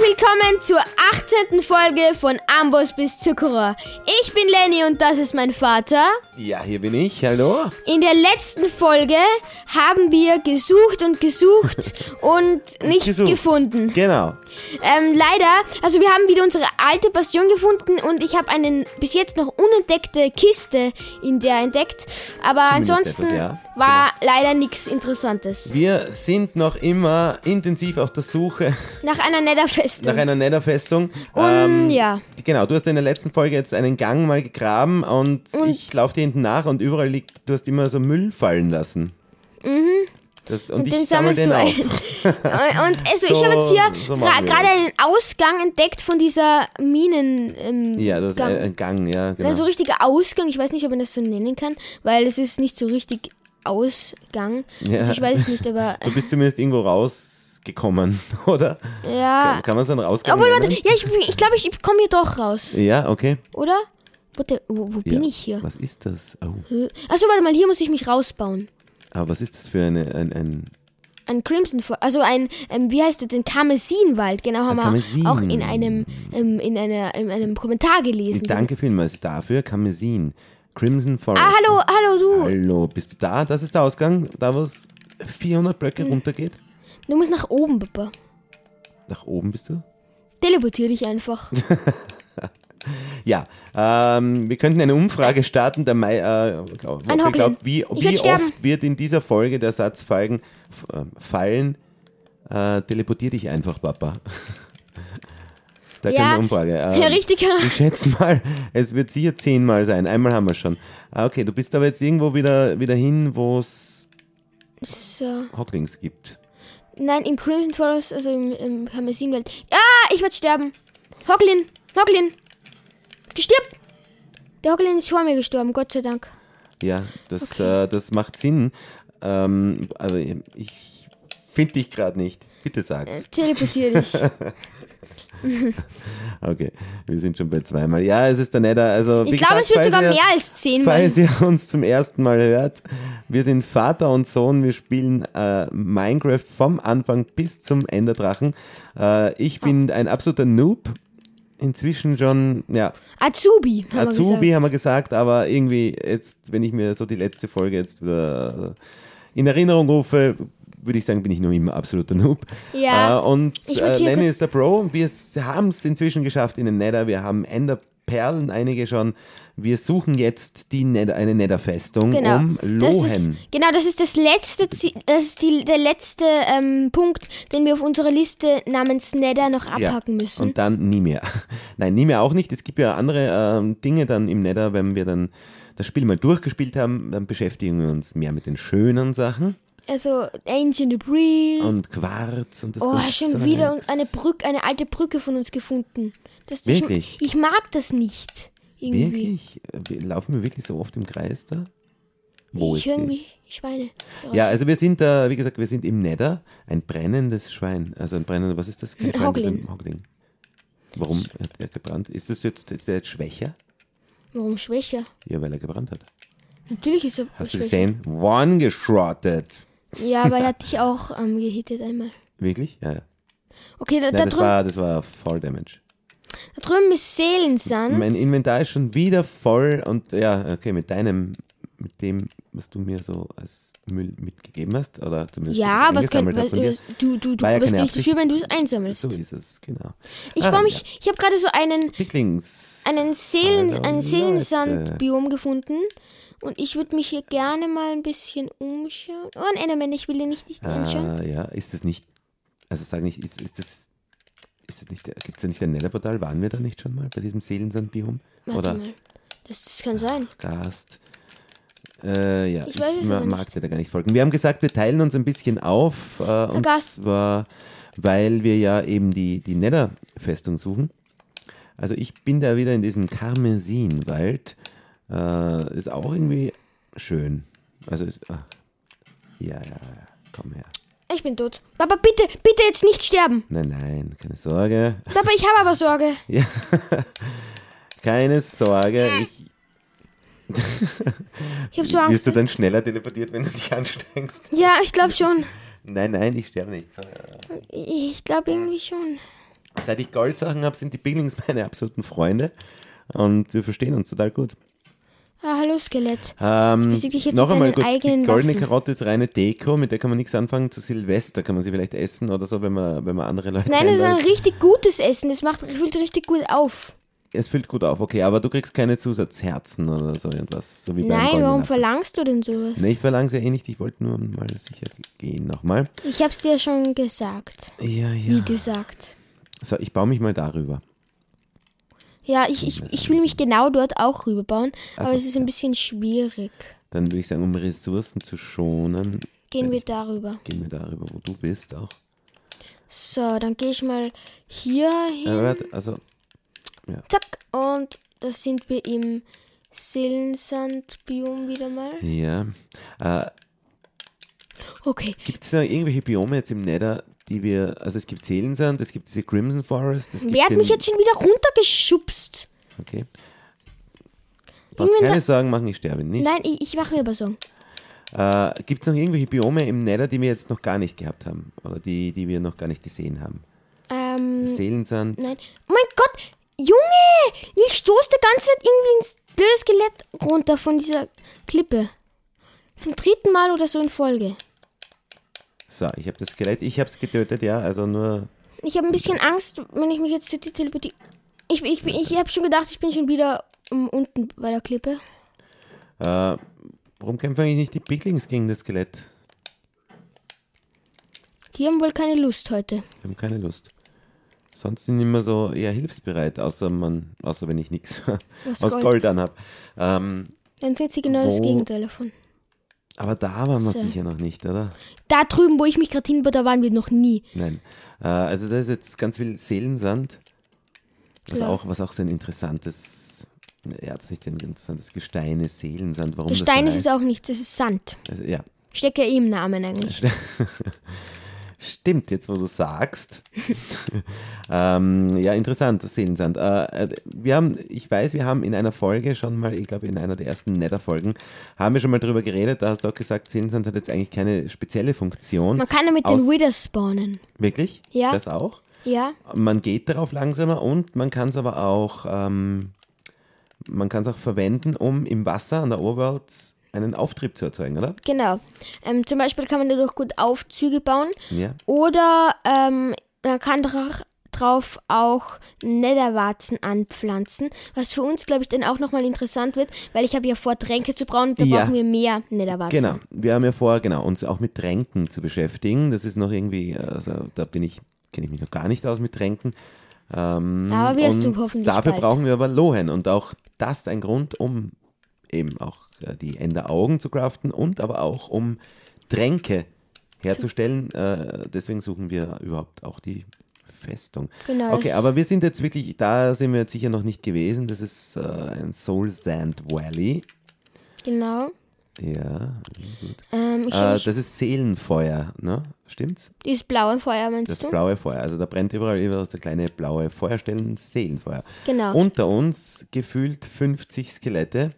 willkommen zur 18. Folge von Amboss bis Zuckerer. Ich bin Lenny und das ist mein Vater. Ja, hier bin ich. Hallo. In der letzten Folge haben wir gesucht und gesucht und nichts Gesucht. gefunden. Genau. Ähm, leider, also wir haben wieder unsere alte Passion gefunden und ich habe eine bis jetzt noch unentdeckte Kiste in der entdeckt. Aber Zumindest ansonsten etwas, ja. war leider nichts Interessantes. Wir sind noch immer intensiv auf der Suche Nach einer Netherfestung. nach einer Netherfestung. Und ja. Genau, du hast in der letzten Folge jetzt einen Gang mal gegraben und, ich laufe dir hinten nach und überall liegt, du hast immer so Müll fallen lassen. Mhm. Das, und, ich den sammelst den du auf. ein. Und also ich So- habe jetzt hier so gra- gerade das. einen Ausgang entdeckt von dieser Minen. Ähm, Ja, das ist Gang. ein, ein Gang, ja, genau. Also richtiger Ausgang, ich weiß nicht, ob man das so nennen kann, weil es ist nicht so richtig Ausgang. Ja. Also ich weiß es nicht, aber Du bist zumindest irgendwo rausgekommen, oder? ja. Kann, kann man es dann rausgehen? Obwohl, warte, ja, ich, ich glaube, ich komme hier doch raus, Ja, okay. oder? Warte, wo, wo bin ja. ich hier? Was ist das? Oh. Achso, warte mal, hier muss ich mich rausbauen. Aber was ist das für eine, ein, ein Ein Crimson Forest, also ein, ähm, wie heißt das, ein Karmesinwald, genau, haben wir Karmesin. auch in einem, ähm, in, einer, in einem Kommentar gelesen. Danke vielmals dafür, Karmesin. Crimson Forest. Ah, hallo, hallo du. Hallo, bist du da? Das ist der Ausgang, da wo es 400 Blöcke Hm. runtergeht. Du musst nach oben, Papa. Nach oben bist du? Teleportier dich einfach. Ja, ähm, wir könnten eine Umfrage starten. Der Mai, äh, glaub, Hoglin. glaubt, wie, wie oft wird in dieser Folge der Satz fallen, äh, fallen äh, teleportier dich einfach, Papa. da Ja. können wir eine Umfrage. Ähm, Ja, richtig. Ich schätze mal, es wird sicher zehnmal sein. Einmal haben wir schon. Ah, okay, du bist aber jetzt irgendwo wieder, wieder hin, wo es So. Hocklings gibt. Nein, im Crimson Forest, also im, im Karmesinwald. Ah, ich werde sterben. Hoglin, Hoglin. Gestirb. Der Hoglin ist vor mir gestorben, Gott sei Dank. Ja, das, äh, das macht Sinn. Ähm, aber ich finde dich gerade nicht. Bitte sag's. Teleportier dich. Okay, wir sind schon bei zweimal. Ja, es ist der Nether. Also, Ich glaube, es wird sogar ihr, mehr als zehnmal. Falls ihr uns zum ersten Mal hört, wir sind Vater und Sohn. Wir spielen äh, Minecraft vom Anfang bis zum Enderdrachen. Äh, ich bin ein absoluter Noob. Inzwischen schon, ja, Azubi, haben Azubi wir gesagt. haben wir gesagt, aber irgendwie jetzt, wenn ich mir so die letzte Folge jetzt wieder in Erinnerung rufe, würde ich sagen, bin ich noch immer absoluter Noob. Ja, Äh, und äh, Lenny ist der Pro. Wir haben es inzwischen geschafft in den Nether. Wir haben Enderperlen, einige schon. Wir suchen jetzt die Nether, eine Netherfestung Genau. um Das ist, Lohen. genau, das ist das letzte, das ist die, der letzte ähm, Punkt, den wir auf unserer Liste namens Nether noch abhaken müssen. Und dann nie mehr. Nein, nie mehr auch nicht. Es gibt ja andere ähm, Dinge dann im Nether, wenn wir dann das Spiel mal durchgespielt haben, dann beschäftigen wir uns mehr mit den schönen Sachen. Also Ancient Debris. Und Quarz und das Oh, schon Zeugs. wieder eine Brücke, eine alte Brücke von uns gefunden. Das, das, Wirklich? Ich, ich mag das nicht. Irgendwie. Wirklich? Wir- Laufen wir wirklich so oft im Kreis da? Wo ich ist höre irgendwie Schweine. Ja, also wir sind da, wie gesagt, wir sind im Nether. Ein brennendes Schwein. Also ein brennendes, was ist das? Kein Ein Schwein, das ist ein. Warum hat er gebrannt? Ist das jetzt, ist er jetzt schwächer? Warum schwächer? Ja, weil er gebrannt hat. Natürlich ist er Hast du schwächer. gesehen? One geschrottet. Ja, aber er hat dich auch ähm, gehittet einmal. Wirklich? Ja, ja. Okay, da, da, Nein, das drüben, war, das war Fall Damage. da drüben ist Seelensand. Mein Inventar ist schon wieder voll und ja, okay, mit deinem, mit dem, was du mir so als Müll mitgegeben hast, oder zumindest ja, aber es kann, weil, dir. du, du, du War ja bist nicht Absicht. dafür, wenn du es einsammelst. So ist es, genau. Ich Ah, baue ja. mich, ich habe gerade so einen, Picklings. einen, Seelen, ein Leute. Seelensand-Biom gefunden. Und ich würde mich hier gerne mal ein bisschen umschauen. Oh, ein Enderman, ich will den nicht, nicht anschauen. Ah, ja, ist das nicht, also sag nicht, ist, ist das, ist das nicht, gibt es da nicht ein Netherportal? Waren wir da nicht schon mal bei diesem Seelensandbiom? Oder mal. Das, das kann sein. Gast? Äh, ja, Ich ich, weiß es aber mag nicht. dir da gar nicht folgen. Wir haben gesagt, wir teilen uns ein bisschen auf, äh, und Gast. zwar, weil wir ja eben die, die Nether-Festung suchen. Also ich bin da wieder in diesem Karmesinwald. Äh, ist auch irgendwie schön. Also, ist, ach, ja, ja, ja, komm her. Ich bin tot. Papa, bitte, bitte jetzt nicht sterben. Nein, nein, keine Sorge. Papa, ich habe aber Sorge. Ja, keine Sorge. Ich, Ich habe so Angst. wirst du dann schneller teleportiert, wenn du dich anstrengst? Ja, ich glaube schon. Nein, nein, ich sterbe nicht. Ich glaube irgendwie schon. Seit ich Goldsachen habe, sind die Piglings meine absoluten Freunde. Und wir verstehen uns total gut. Ah, hallo Skelett. Ähm, noch einmal kurz, die goldene Waffen. Karotte ist reine Deko, mit der kann man nichts anfangen. Zu Silvester kann man sie vielleicht essen oder so, wenn man, wenn man andere Leute Nein, das ist ein einlädt. richtig gutes Essen. Das macht füllt richtig gut auf. Es füllt gut auf, okay, aber du kriegst keine Zusatzherzen oder so irgendwas. So wie beim Nein, warum Apfel. verlangst du denn sowas? Nee, ich verlange es ja eh nicht, ich wollte nur mal sicher gehen nochmal. Ich hab's dir schon gesagt. Ja, Wie ja. gesagt. So, ich baue mich mal darüber. Ja, ich, ich, ich will mich genau dort auch rüberbauen, aber so, es ist ein bisschen schwierig. Dann würde ich sagen, um Ressourcen zu schonen, Gehen wir darüber. gehen wir darüber, wo du bist auch. So, dann gehe ich mal hier hin. Also, Zack. Und da sind wir im Seelensand-Biom wieder mal. ja. Äh, Okay. gibt es da irgendwelche Biome jetzt im Nether, die wir, also es gibt Seelensand, es gibt diese Crimson Forest, es Wer hat mich jetzt schon wieder runtergeschubst? Okay. Brauchst Irgendwann keine Sorgen machen, ich sterbe nicht. Nein, ich, ich mache mir aber so. Äh, Gibt es noch irgendwelche Biome im Nether, die wir jetzt noch gar nicht gehabt haben? Oder die, die wir noch gar nicht gesehen haben? Ähm, Seelensand? nein. Oh mein Gott, Junge! Ich stoße die ganze Zeit irgendwie ins blöde Skelett runter von dieser Klippe. Zum dritten Mal oder so in Folge. So, ich habe das Skelett, ich habe es getötet, ja, also nur. Ich habe ein bisschen Angst, wenn ich mich jetzt zu dir teleportiere. Ich, ich, ich habe schon gedacht, ich bin schon wieder um, unten bei der Klippe. Äh, warum kämpfen eigentlich nicht die Piglings gegen das Skelett? Die haben wohl keine Lust heute. Die haben keine Lust. Sonst sind immer so eher hilfsbereit, außer man, außer wenn ich nichts aus Gold. Gold anhab. Ähm, Dann sind sie genau das Wo- Gegenteil davon. Aber da waren wir So. sicher noch nicht, oder? Da drüben, wo ich mich gerade hinbaue, da waren wir noch nie. Nein. Äh, also da ist jetzt ganz viel Seelensand, was, Klar. auch, was auch so ein interessantes, er hat nicht ein interessantes Gestein ist, Seelensand. Warum Gestein das ist so es auch nicht, das ist Sand. Also, ja, Steckt ja eh im Namen eigentlich. Stimmt, jetzt wo du sagst. ähm, ja, interessant, Seelensand. Äh, äh, wir haben, ich weiß, wir haben in einer Folge schon mal, ich glaube in einer der ersten Nether-Folgen, haben wir schon mal drüber geredet, da hast du auch gesagt, Seelensand hat jetzt eigentlich keine spezielle Funktion. Man kann ja mit den Withers spawnen. Wirklich? Ja. Das auch? Ja, Man geht darauf langsamer und man kann es aber auch, ähm, man kann es auch verwenden, um im Wasser an der Overworld einen Auftrieb zu erzeugen, oder? genau. Ähm, zum Beispiel kann man dadurch gut Aufzüge bauen. Ja. Oder ähm, man kann dra- drauf auch Netherwarzen anpflanzen, was für uns, glaube ich, dann auch nochmal interessant wird, weil ich habe ja vor, Tränke zu brauen, da Ja. brauchen wir mehr Netherwarzen. Genau, wir haben ja vor, genau, uns auch mit Tränken zu beschäftigen. Das ist noch irgendwie, also da bin ich, kenne ich mich noch gar nicht aus mit Tränken. Ähm, Aber wirst du hoffentlich Dafür bald. brauchen wir aber Lohen und auch das ein Grund, um eben auch die Enderaugen zu craften und aber auch um Tränke herzustellen. Äh, deswegen suchen wir überhaupt auch die Festung. Genau, Okay, das- aber wir sind jetzt wirklich, da sind wir jetzt sicher noch nicht gewesen. Das ist äh, ein Soul Sand Valley. Genau. Ja, gut. Ähm, Äh, das ist Seelenfeuer, ne? Stimmt's? dieses blaue Feuer meinst Das du? blaue Feuer. Also da brennt überall überall so kleine blaue Feuerstellen, Seelenfeuer. Genau. Unter uns gefühlt 50 Skelette.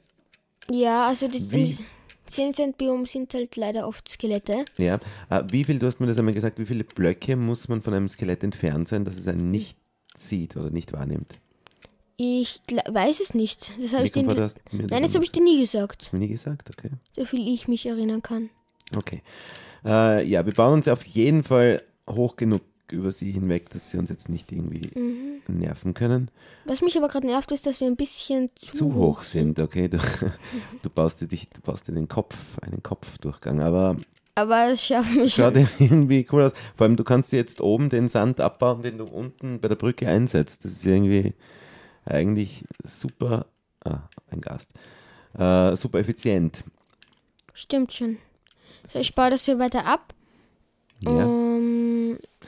Ja, also die Wie- im 10 Cent Biom sind halt leider oft Skelette. Ja. Äh, wie viel, du hast mir das einmal gesagt, wie viele Blöcke muss man von einem Skelett entfernt sein, dass es einen nicht sieht oder nicht wahrnimmt? Ich weiß es nicht. Das habe ich dir Nein, das habe ich dir nie gesagt. Nie gesagt, okay. So viel ich mich erinnern kann. Okay. Äh, ja, wir bauen uns auf jeden Fall hoch genug über sie hinweg, dass sie uns jetzt nicht irgendwie Mhm. nerven können. Was mich aber gerade nervt, ist, dass wir ein bisschen zu, zu hoch sind, okay? Du, du, baust dir dich, du baust dir den Kopf, einen Kopfdurchgang, aber Aber das schaffen wir schaut schon. irgendwie cool aus. Vor allem, du kannst dir jetzt oben den Sand abbauen, den du unten bei der Brücke einsetzt. Das ist irgendwie eigentlich super, ah, ein Gast, äh, super effizient. Stimmt schon. So, ich baue das hier weiter ab. Ja.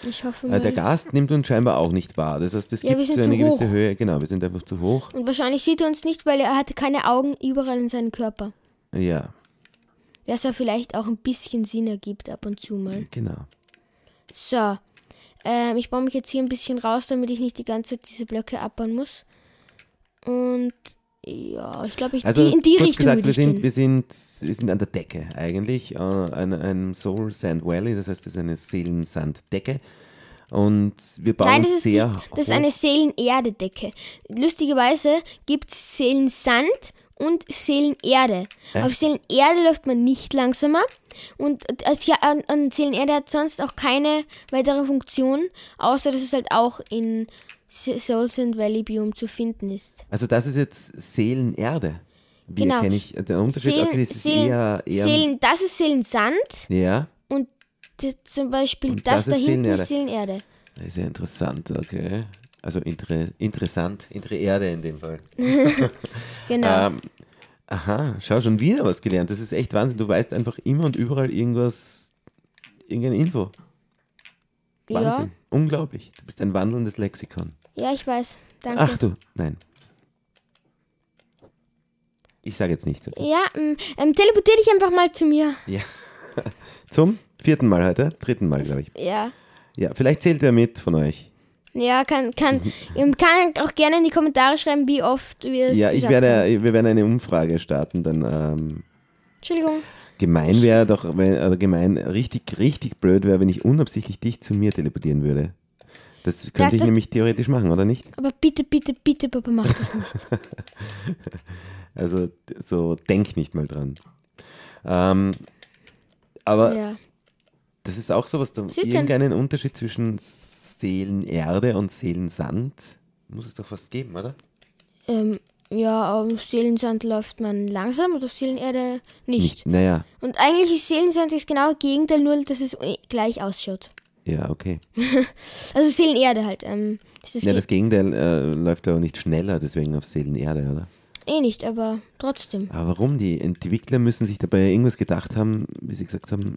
Ich hoffe mal. Äh, der Gast nimmt uns scheinbar auch nicht wahr. Das heißt, es Ja, gibt eine gewisse hoch. Höhe. Genau, wir sind einfach zu hoch. Und wahrscheinlich sieht er uns nicht, weil er hatte keine Augen überall in seinem Körper. Ja, Was ja vielleicht auch ein bisschen Sinn ergibt ab und zu mal. genau. So. Ähm, ich baue mich jetzt hier ein bisschen raus, damit ich nicht die ganze Zeit diese Blöcke abbauen muss. Und ja, ich glaube, ich Also die, in die kurz Richtung gesagt, wir sind, wir, sind, wir sind an der Decke eigentlich, äh, an einem Soul Sand Valley, das heißt, das ist eine Seelensanddecke. Und wir bauen Nein, das ist, sehr nicht, das ist hoch. eine Seelenerde-Decke. Lustigerweise gibt es Seelensand und Seelenerde. Auf Seelenerde läuft man nicht langsamer. Und als ja, an, an Seelenerde hat sonst auch keine weitere Funktion, außer dass es halt auch in Souls and Valley Biome zu finden ist. Also das ist jetzt Seelenerde. Wie Genau. kenne ich der Unterschied? Seelen, okay, das ist Seelen, eher, eher Seelen, das ist Seelensand ja, und zum Beispiel Und das, das da ist hinten Seelenerde. ist Seelenerde. das ist ja interessant, okay. Also inter, interessant, intere Erde in dem Fall. Genau. Ähm, aha, schau, schon wieder was gelernt. Das ist echt Wahnsinn. Du weißt einfach immer und überall irgendwas, irgendeine Info. Wahnsinn. Unglaublich. Du bist ein wandelndes Lexikon. Ja, ich weiß. Danke. Ach du, nein. Ich sage jetzt nichts. Okay? Ja, ähm, ähm, teleportier dich einfach mal zu mir. Ja. Zum vierten Mal heute, dritten Mal, glaube ich. Ja. Ja, vielleicht zählt wer mit von euch. Ja, kann, kann, ähm, kann auch gerne in die Kommentare schreiben, wie oft wir es Ja, ich werde, haben. wir werden eine Umfrage starten, dann ähm, Entschuldigung. gemein wäre doch, wenn, also gemein, richtig, richtig blöd wäre, wenn ich unabsichtlich dich zu mir teleportieren würde. Das könnte Ja, ich das- nämlich theoretisch machen, oder nicht? Aber bitte, bitte, bitte, Papa, mach das nicht. Also so denk nicht mal dran. Ähm, aber ja. das ist auch sowas, da denn? irgendeinen Unterschied zwischen Seelenerde und Seelensand muss es doch fast geben, oder? Ähm, ja, auf Seelensand läuft man langsam und auf Seelenerde nicht. Naja, Und eigentlich ist Seelensand das genaue Gegenteil, nur dass es eh gleich ausschaut. Ja, okay. Also Seelenerde halt. Ähm, das Ja, das Gegenteil äh, läuft aber nicht schneller, deswegen auf Seelenerde, oder? eh nicht, aber trotzdem. Aber warum? Die Entwickler müssen sich dabei irgendwas gedacht haben, wie sie gesagt haben,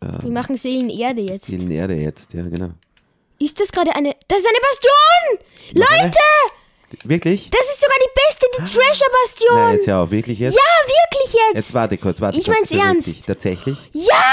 Wir machen Seelenerde jetzt. Seelenerde jetzt, ja, genau. Ist das gerade eine. Das ist eine Bastion! Noch eine? Leute! Wirklich? Das ist sogar die beste, die Treasure-Bastion! Nein, jetzt hör auf, wirklich jetzt? Ja, wirklich jetzt! Jetzt warte kurz, warte Ich kurz. mein's beruhig ernst. Tatsächlich? Ja!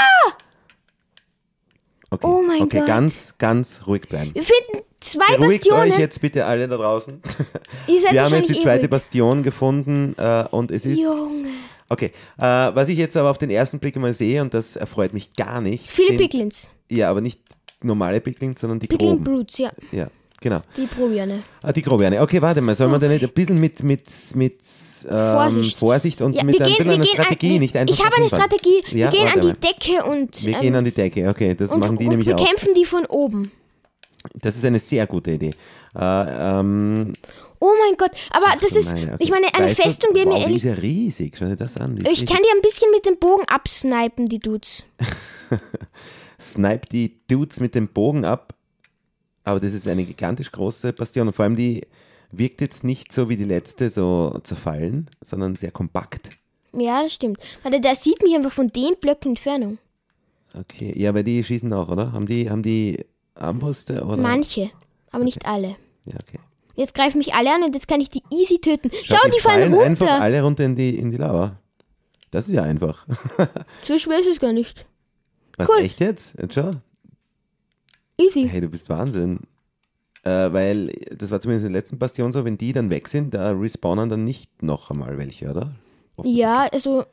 Okay. Oh mein okay, Gott. ganz, ganz ruhig bleiben. Wir finden zwei Beruhigt Bastionen. euch jetzt bitte alle da draußen. Wir haben jetzt die zweite ruhig. Bastion gefunden äh, und es ist. Junge. Okay, äh, was ich jetzt aber auf den ersten Blick mal sehe, und das erfreut mich gar nicht. Viele sind, Picklins. Ja, aber nicht normale Picklins, sondern die Picklin groben. Brutes, ja. Ja, genau. Die Probierne. Ah, die Grobiane. Okay, warte mal, sollen wir da nicht ein bisschen mit, mit, mit ähm, Vorsicht. Vorsicht und Ja, mit wir ein bisschen wir einer Strategie, an, nicht einfach Ich habe eine. Strategie. Ja, wir gehen an die mal. Decke und, Wir ähm, gehen an die Decke, okay, das und, machen die und nämlich auch. bekämpfen die von oben. Das ist eine sehr gute Idee. Äh, ähm, Oh mein Gott, aber das du ist, meine, okay. ich meine, eine Weißt Festung, die mir wow, die ehrlich, ist ja riesig, schau dir das an. Die ich riesig. kann die ein bisschen mit dem Bogen absnipen, die Dudes. Snipe die Dudes mit dem Bogen ab, aber das ist eine gigantisch große Bastion und vor allem die wirkt jetzt nicht so wie die letzte so zerfallen, sondern sehr kompakt. Ja, das stimmt. Warte, der sieht mich einfach von den Blöcken Entfernung. Okay, ja, weil die schießen auch, oder? Haben die, haben die Armbrüste oder? Manche, aber nicht alle. Ja, okay. Jetzt greifen mich alle an und jetzt kann ich die easy töten. Schau, Schau, die, fallen einfach runter. alle runter in die, in die Lava. Das ist ja einfach. So schwer ist es gar nicht. Was, Cool. echt jetzt? Jetzt schau. Easy. Hey, du bist Wahnsinn. Äh, weil das war zumindest in der letzten Bastion so, wenn die dann weg sind, da respawnen dann nicht noch einmal welche, oder? Ja, also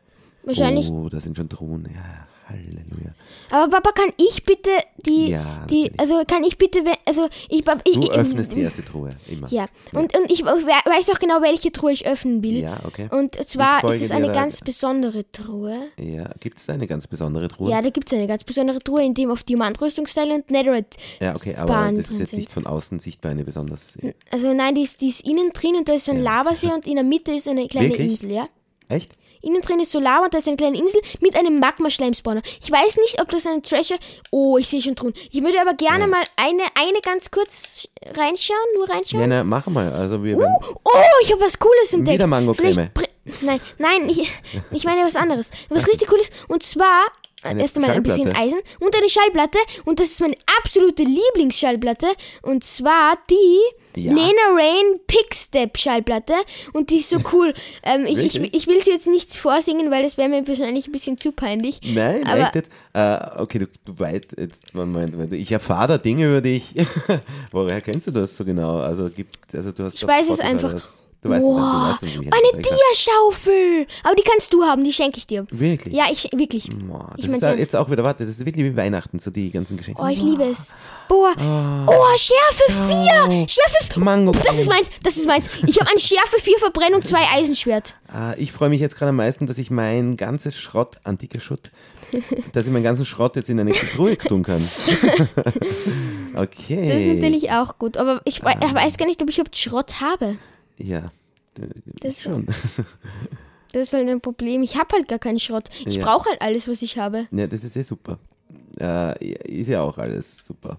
wahrscheinlich. Oh, da sind schon Drohnen. Ja, Halleluja. Aber Papa, kann ich bitte die, Ja, die, also kann ich bitte, also ich, ich, Du ich, öffnest die erste Truhe, immer. Ja, und, und ich we- weiß auch genau, welche Truhe ich öffnen will. Ja, okay. Und zwar ist es eine ganz besondere Truhe. Ja, gibt es da eine ganz besondere Truhe? Ja, da gibt es eine ganz besondere Truhe, in dem auf Diamantrüstungsteile und Netherite Ja, okay, aber Bahnen das ist jetzt nicht von außen sichtbar eine besonders. Also nein, die ist, die ist innen drin und da ist so ein Lavasee und in der Mitte ist eine kleine Wirklich? Insel, ja. Echt? Innen drin ist so Lava und da ist eine kleine Insel mit einem Magma-Schleimspawner. Ich weiß nicht, ob das ein Treasure... Oh, ich sehe schon Truhen. Ich würde aber gerne mal eine, eine ganz kurz reinschauen, nur reinschauen. Ja, na, mach mal. Also wir werden, Oh, ich habe was Cooles entdeckt. Wieder Mangocreme. Nein, nein, ich, ich meine was anderes. Was richtig Cooles. Und zwar erst einmal ein bisschen. Eisen und eine Schallplatte. Und das ist meine absolute Lieblingsschallplatte. Und zwar die Ja. Lena Rain Pickstep Schallplatte. Und die ist so cool. ähm, ich, ich, ich will sie jetzt nicht vorsingen, weil das wäre mir wahrscheinlich ein bisschen zu peinlich. Nein, aber echt jetzt? Äh, okay, du, du weißt jetzt, Moment, Moment, ich erfahre da Dinge über dich. Woher kennst du das so genau? Also gibt, also du hast ich weiß es einfach. Du weißt es du weißt es nicht. eine Diaschaufel. Aber die kannst du haben, die schenke ich dir. Wirklich? Ja, ich wirklich. Boah, Ich das mein's ist ernst. jetzt auch wieder, warte, das ist wirklich wie Weihnachten, so die ganzen Geschenke. Oh, ich liebe es. Boah. Oh, Schärfe 4. Schärfe 4. Mango. Das ist meins. Das ist meins. Ich habe ein Schärfe 4 Verbrennung 2 Eisenschwert. Ah, ich freue mich jetzt gerade am meisten, dass ich mein ganzes Schrott, antiker Schutt, dass ich meinen ganzen Schrott jetzt in eine Truhe tun kann. okay. Das ist natürlich auch gut. Aber ich ich weiß gar nicht, ob ich überhaupt Schrott habe. Ja, Das, schon. das ist halt ein Problem. Ich habe halt gar keinen Schrott. Ich Ja. brauche halt alles, was ich habe. Ja, das ist eh super. Äh, ist ja auch alles super.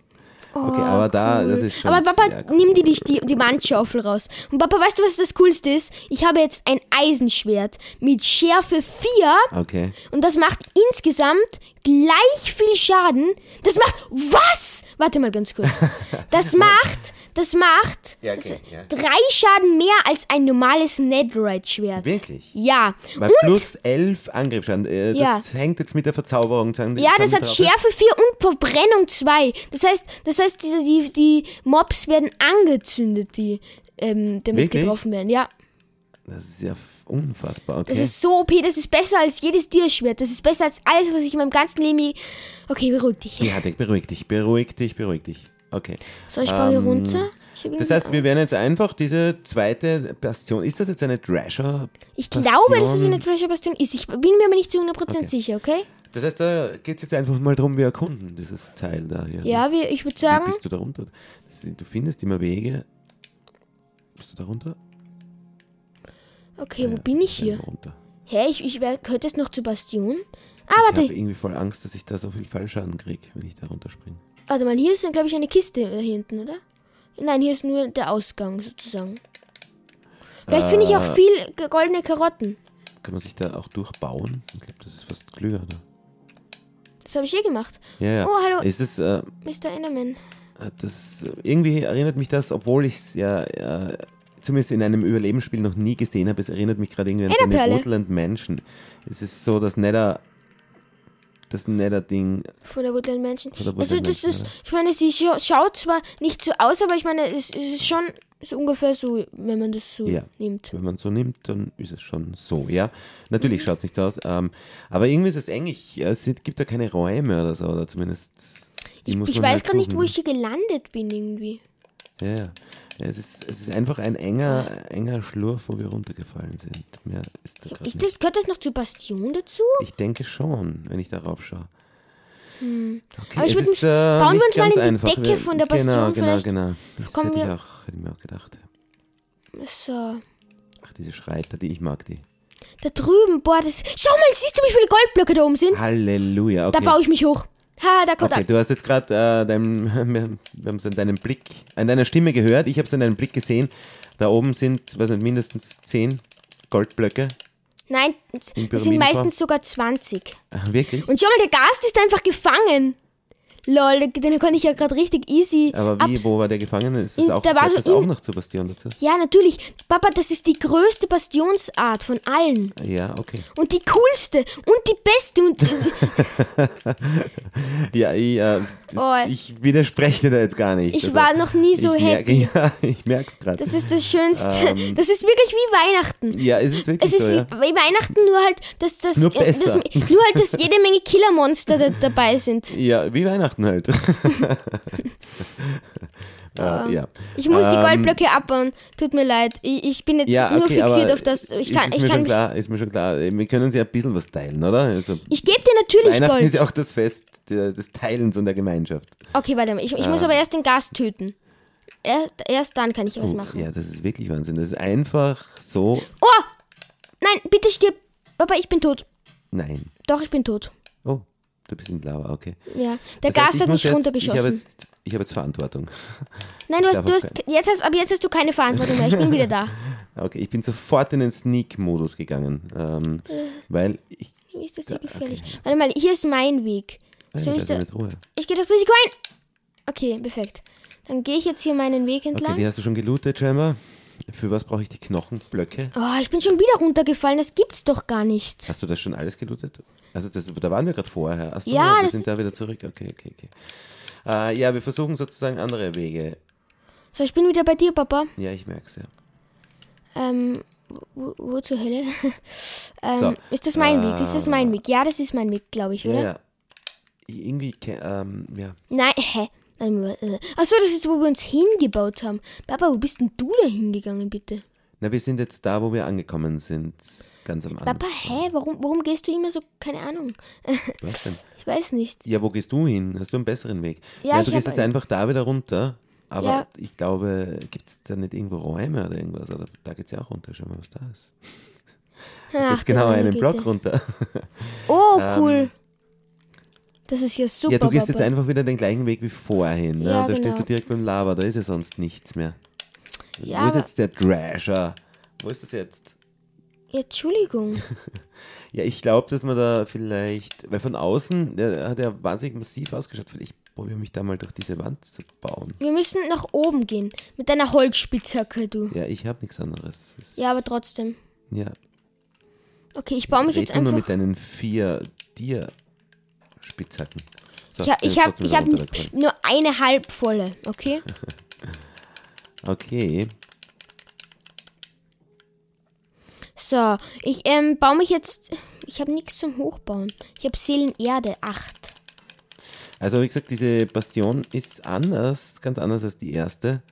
Okay, aber da, das ist schon Oh, Aber Papa, cool. nimm dir die, die, die Wandschaufel raus. Und Papa, weißt du, was das Coolste ist? Ich habe jetzt ein Eisenschwert mit Schärfe 4 Okay. und das macht insgesamt gleich viel Schaden. Das macht was? Warte mal ganz kurz. Das macht, das macht Ja, okay, ja. drei Schaden mehr als ein normales Netherite-Schwert. Wirklich? Ja. Weil Und plus 11 Angriffsschaden, äh, das hängt jetzt mit der Verzauberung zusammen. Ja, das hat. Schärfe 4 und Verbrennung 2. Das heißt, das heißt diese, die, die Mobs werden angezündet, die ähm, damit Wirklich? getroffen werden. Ja, Das ist ja unfassbar, okay. das ist so OP, das ist besser als jedes Tierschwert. Das ist besser als alles, was ich in meinem ganzen Leben... Okay, beruhig dich. ja, beruhig dich, beruhig dich, beruhig dich. Okay. So, ich baue hier Ähm, runter. Ich, Das heißt, wir werden jetzt einfach diese zweite Bastion. Ist das jetzt eine Treasure? ich glaube, dass es eine Treasure Bastion ist. Ich bin mir aber nicht zu 100% Okay. sicher, okay? Das heißt, da geht es jetzt einfach mal darum, wir erkunden dieses Teil da hier. Ja, wir, ich würde Wie sagen... bist du da runter? Du findest immer Wege. Bist du da runter? Okay, wo bin ich hier? Ja, runter. Hä, ich, ich gehört das noch zur Bastion? Ah, Ich warte, habe irgendwie voll Angst, dass ich da so viel Fallschaden kriege, wenn ich da runterspringe. Warte mal, hier ist, glaube ich, eine Kiste da hinten, oder? Nein, hier ist nur der Ausgang sozusagen. Vielleicht finde ich auch Äh. viel goldene Karotten. Kann man sich da auch durchbauen? Ich glaube, das ist fast klüger, oder? Das habe ich eh gemacht. Ja, ja. Oh, hallo. Ist es, äh, Mr. Enderman. das, irgendwie erinnert mich das, obwohl ich es ja äh, zumindest in einem Überlebensspiel noch nie gesehen habe, es erinnert mich gerade irgendwie an so eine. Woodland Mansion. Es ist so das Nether, das Nether-Ding. Von der Woodland Mansion. Von der Also das ist, ich meine, sie scha schaut zwar nicht so aus, aber ich meine, es, es ist schon so ungefähr so, wenn man das so Ja. nimmt. Wenn man so nimmt, dann ist es schon so, ja. Natürlich schaut es nicht so aus, ähm, aber irgendwie ist es. Ja, es gibt da keine Räume oder so, oder zumindest. Ich, ich weiß halt gar nicht, wo ich hier gelandet bin irgendwie. Ja, ja. Es ist, es ist einfach ein enger, enger Schlurf, wo wir runtergefallen sind. Mehr ist da Ist nicht. das, gehört das noch zur Bastion dazu? Ich denke schon, wenn ich darauf schaue. Okay, Hm. Aber ich es würd ist, mich- äh, bauen wir uns mal in die einfach. Decke von der Genau, Bastion genau, vielleicht. genau. Das Kommen hätte ich, auch, hätte ich mir auch gedacht. So. Ach, diese Schreiter, die ich mag, die. Da drüben, boah, das. Schau mal, siehst du, wie viele Goldblöcke da oben sind? Halleluja, okay. Da baue ich mich hoch. Ha, da kommt Okay, du hast jetzt gerade äh, dein, wir, haben es an deinem Blick, an deiner Stimme gehört, ich habe es an deinem Blick gesehen. Da oben sind, weiß nicht, mindestens 10 Goldblöcke. Nein, es sind meistens sogar 20. Ach, wirklich? Und schau mal, der Gast ist einfach gefangen. Lol, den konnte ich ja gerade richtig easy Aber wie, wo war der Gefangene? Ist das auch, der war so das auch noch zur Bastion dazu? Ja, natürlich. Papa, das ist die größte Bastionsart von allen. Ja, okay. Und die coolste und die beste. Und Ja, ich, äh, Oh. ich widerspreche dir da jetzt gar nicht. ich war noch nie so happy. Merke, ja, ich merke es gerade. Das ist das Schönste. Ähm. Das ist wirklich wie Weihnachten. Ja, es ist wirklich Es ist so, wie, ja. wie Weihnachten, nur halt, dass das, Nur das, besser. nur halt, dass jede Menge Killermonster da, dabei sind. Ja, wie Weihnachten halt. äh, ja. Ich muss die Ähm, Goldblöcke abbauen. Tut mir leid. Ich, ich bin jetzt Ja, nur okay, fixiert aber auf das. Ich ist, kann, ist, ich mir kann schon klar, ist mir schon klar. Wir können uns ja ein bisschen was teilen, oder? Also, ich gebe dir natürlich Weihnachten Gold. ist ja auch das Fest des Teilens und der Gemeinschaft. Okay, warte mal. Ich, ich muss aber erst den Gast töten. Erst, erst dann kann ich was machen. Oh, Ja, das ist wirklich Wahnsinn. Das ist einfach so. Oh! Nein, bitte stirb. Papa, ich bin tot. Nein. Doch, ich bin tot. Du bist in Lava, okay. Ja. Der Das heißt, Gast ich hat mich runtergeschossen. Ich habe jetzt, ich habe jetzt Verantwortung. Nein, du hast, du hast, jetzt hast, aber jetzt hast du keine Verantwortung mehr. Ich bin wieder da. Okay, ich bin sofort in den Sneak-Modus gegangen, ähm, Äh. weil ich. Ist das hier gefährlich? Warte mal, hier ist mein Weg. Nein, Soll ich da, ich gehe das Risiko ein. Okay, perfekt. Dann gehe ich jetzt hier meinen Weg entlang. Okay, die hast du schon gelootet, scheinbar. Für was brauche ich die Knochenblöcke? oh, ich bin schon wieder runtergefallen. Das gibt's doch gar nicht. Hast du das schon alles gelootet? Also das, da waren wir gerade vorher. Achso, Ja, wir sind da wieder zurück. Okay, okay, okay. Äh, ja, wir versuchen sozusagen andere Wege. So, ich bin wieder bei dir, Papa. Ja, ich merke es ja. Ähm, wo, wo zur Hölle? ähm, So, ist das mein Weg? Ist das mein Weg? Ja, das ist mein Weg, glaube ich, Ja, oder? ja. Irgendwie, ke- ähm, ja. Nein, hä? Äh, Achso, das ist, wo wir uns hingebaut haben. Papa, wo bist denn du da hingegangen, bitte? Na, wir sind jetzt da, wo wir angekommen sind. Ganz am Anfang. Papa, hä? Warum, warum gehst du immer so, keine Ahnung? Was denn? Ich weiß nicht. Ja, wo gehst du hin? Hast du einen besseren Weg? Ja, du ich gehst jetzt einfach da wieder runter. Aber Ja. ich glaube, gibt es da nicht irgendwo Räume oder irgendwas? Oder da geht es ja auch runter. Schau mal, was da ist. Ach, Jetzt genau du einen Block Güte. runter. Oh, cool. das ist ja super, ja, du gehst Papa. jetzt einfach wieder den gleichen Weg wie vorhin. Ne? Ja, da stehst genau. du direkt beim Lava, da ist ja sonst nichts mehr. Ja, Wo ist jetzt der Drasher? Wo ist das jetzt? Ja, Entschuldigung. Ja, ich glaube, dass man da vielleicht, weil von außen, der hat ja wahnsinnig massiv ausgeschaut. Vielleicht probiere mich da mal durch diese Wand zu bauen. Wir müssen nach oben gehen. Mit deiner Holzspitzhacke, du. Ja, ich habe nichts anderes. Es- Ja, aber trotzdem. ja. Okay, ich baue mich Red jetzt nur einfach. mit deinen vier Dir-Spitzhacken. So, bin ich habe ich hab nur eine halbvolle, okay? Okay. So, ich ähm, baue mich jetzt. Ich habe nichts zum Hochbauen. Ich habe Seelenerde 8. Also wie gesagt, diese Bastion ist anders, ganz anders als die erste.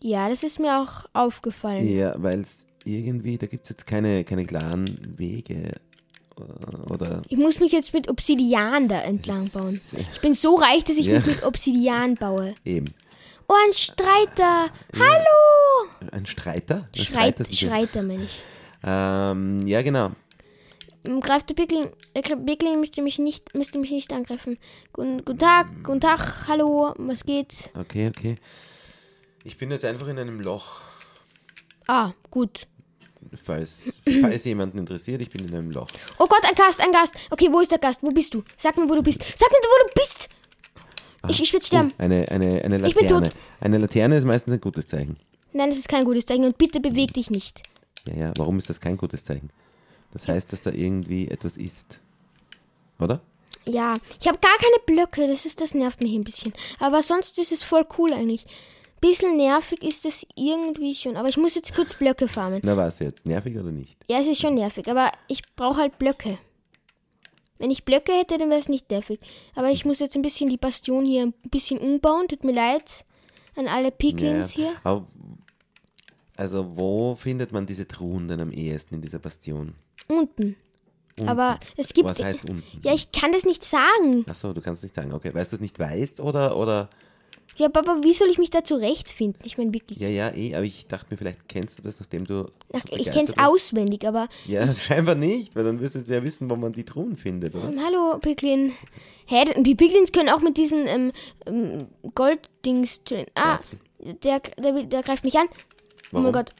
Ja, das ist mir auch aufgefallen. Ja, weil es irgendwie, da gibt es jetzt keine, keine klaren Wege. äh, Oder Ich muss mich jetzt mit Obsidian da entlang bauen. Ich bin so reich, dass ich Ja. mich mit Obsidian baue. eben. Oh, ein Streiter! Hallo! Ein Streiter? Ein ein Ding. Streiter, meine ich. Ähm, ja, genau. Greift der Pickling, der Gre- Pickling müsste mich nicht, müsste mich nicht angreifen. Guten, guten Tag, guten Tag, hallo, was geht? Okay, okay. Ich bin jetzt einfach in einem Loch. Ah, gut. Falls, falls jemanden interessiert, ich bin in einem Loch. Oh Gott, ein Gast, ein Gast. Okay, wo ist der Gast? Wo bist du? Sag mir, wo du bist. Sag mir, wo du bist. Ich, ich will sterben. Eine, eine, eine Ich bin Laterne. tot. Eine Laterne ist meistens ein gutes Zeichen. Nein, das ist kein gutes Zeichen und bitte beweg dich nicht. Ja, ja, warum ist das kein gutes Zeichen? Das heißt, dass da irgendwie etwas ist. Oder? Ja, ich habe gar keine Blöcke, das ist, das nervt mich ein bisschen. Aber sonst ist es voll cool eigentlich. Bisschen nervig ist es irgendwie schon, aber ich muss jetzt kurz Blöcke farmen. Na, was jetzt? Nervig oder nicht? Ja, es ist schon nervig, aber ich brauche halt Blöcke. Wenn ich Blöcke hätte, dann wäre es nicht nervig. Aber ich muss jetzt ein bisschen die Bastion hier ein bisschen umbauen. Tut mir leid an alle Piglins hier. Aber, also, wo findet man diese Truhen denn am ehesten in dieser Bastion? Unten. Aber es gibt. Was heißt unten? Ja, ich kann das nicht sagen. Achso, du kannst nicht sagen. Okay, weißt du es nicht weißt oder, oder? Ja, Papa, wie soll ich mich da zurechtfinden? Ich meine wirklich. Ja, ja, eh, aber ich dachte mir, vielleicht kennst du das, nachdem du. Ach, so ich es bist. auswendig, aber Ja, scheinbar nicht, weil dann wirst du ja wissen, wo man die Truhen findet, oder? Ähm, hallo, Piglin. Hä, die Piglins können auch mit diesen ähm, ähm, Golddings. Ah, der, der, will- der greift mich an. Oh Warum? mein Gott.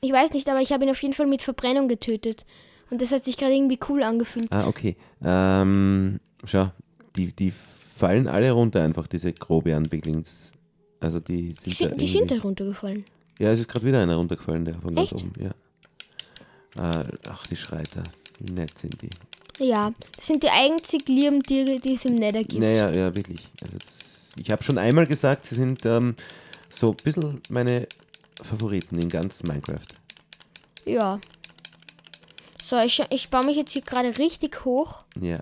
Ich weiß nicht, aber ich habe ihn auf jeden Fall mit Verbrennung getötet. Und das hat sich gerade irgendwie cool angefühlt. Ah, okay. Ähm, schau, die, die fallen alle runter einfach, diese Grobian-Biglings. Also die sind, Die da die sind da runtergefallen. Ja, es ist gerade wieder einer runtergefallen, der von ganz Echt? oben, ja. Ah, ach, die Schreiter. Wie nett sind die. Ja, das sind die einzig lieben Tiere, die es im Nether gibt. Naja, ja, wirklich. Also das, ich habe schon einmal gesagt, sie sind ähm, so ein bisschen meine Favoriten in ganz Minecraft. Ja. So, ich, ich baue mich jetzt hier gerade richtig hoch. Ja.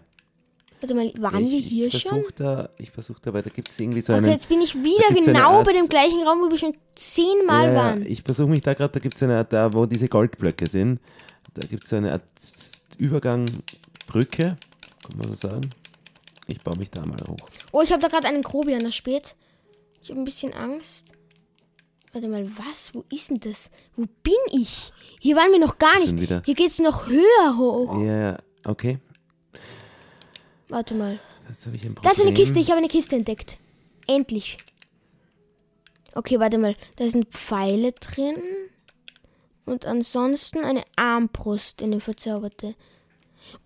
Warte mal, waren wir ich, hier ich schon? Da, ich versuche da, weil da gibt es irgendwie so Okay, einen. jetzt bin ich wieder eine genau bei dem gleichen Raum, wo wir schon zehnmal ja, waren. ich versuche mich da gerade, da gibt es eine Art, da wo diese Goldblöcke sind, da gibt es so eine Art Übergangbrücke, kann man so sagen. Ich baue mich da mal hoch. Oh, ich habe da gerade einen Grobian erspielt. Ich habe ein bisschen Angst. Warte mal, was? Wo ist denn das? Wo bin ich? Hier waren wir noch gar nicht. Hier geht's noch höher hoch. Ja, ja, okay. Warte mal. Jetzt habe ich ein Problem. Da ist eine Kiste. Ich habe eine Kiste entdeckt. Endlich. Okay, warte mal. Da sind Pfeile drin. Und ansonsten eine Armbrust, eine verzauberte.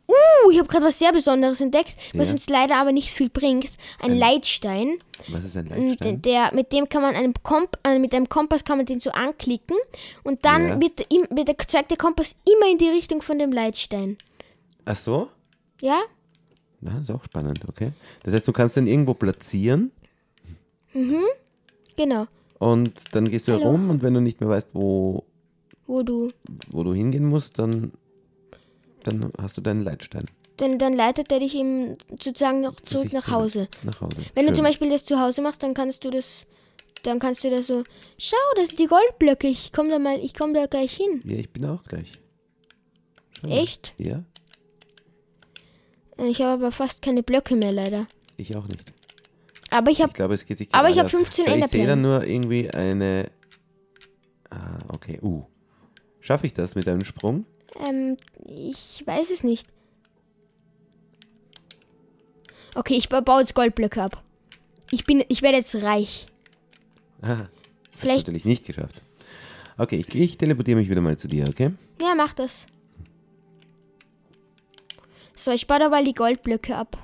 Uh, ich habe gerade was sehr Besonderes entdeckt, was Ja. uns leider aber nicht viel bringt. Ein Leitstein. Was ist ein Leitstein? der, mit dem kann man einen Komp äh, mit einem Kompass kann man den so anklicken und dann Ja. wird, wird der, zeigt der Kompass immer in die Richtung von dem Leitstein. Ach so? Ja? Na, ist auch spannend, okay. Das heißt, du kannst den irgendwo platzieren Genau. und dann gehst du Hallo. herum und wenn du nicht mehr weißt, wo wo du, wo du hingehen musst, dann, dann hast du deinen Leitstein. dann, dann leitet er dich eben sozusagen noch zurück nach. Hause. Nach Hause. Wenn du Schön. zum Beispiel das zu Hause machst, dann kannst du das, dann kannst du das so, schau, das sind die Goldblöcke, ich komm da mal, ich komm da gleich hin. Ja, ich bin auch gleich. Schau mal. Echt? Ja, Ich habe aber fast keine Blöcke mehr leider. ich auch nicht. Aber ich habe, Ich glaube, es geht sich Aber ich gerade hab 15 aus. Weil Ich sehe Enderperlen. dann nur irgendwie eine. Ah, okay. Uh. Schaffe ich das mit einem Sprung? ähm, ich weiß es nicht. Okay, ich ba- baue jetzt Goldblöcke ab. Ich bin, ich werde jetzt reich. Ah, Vielleicht, natürlich nicht geschafft. Okay, ich, ich teleportiere mich wieder mal zu dir, okay? ja, mach das. So, ich baue dabei die Goldblöcke ab.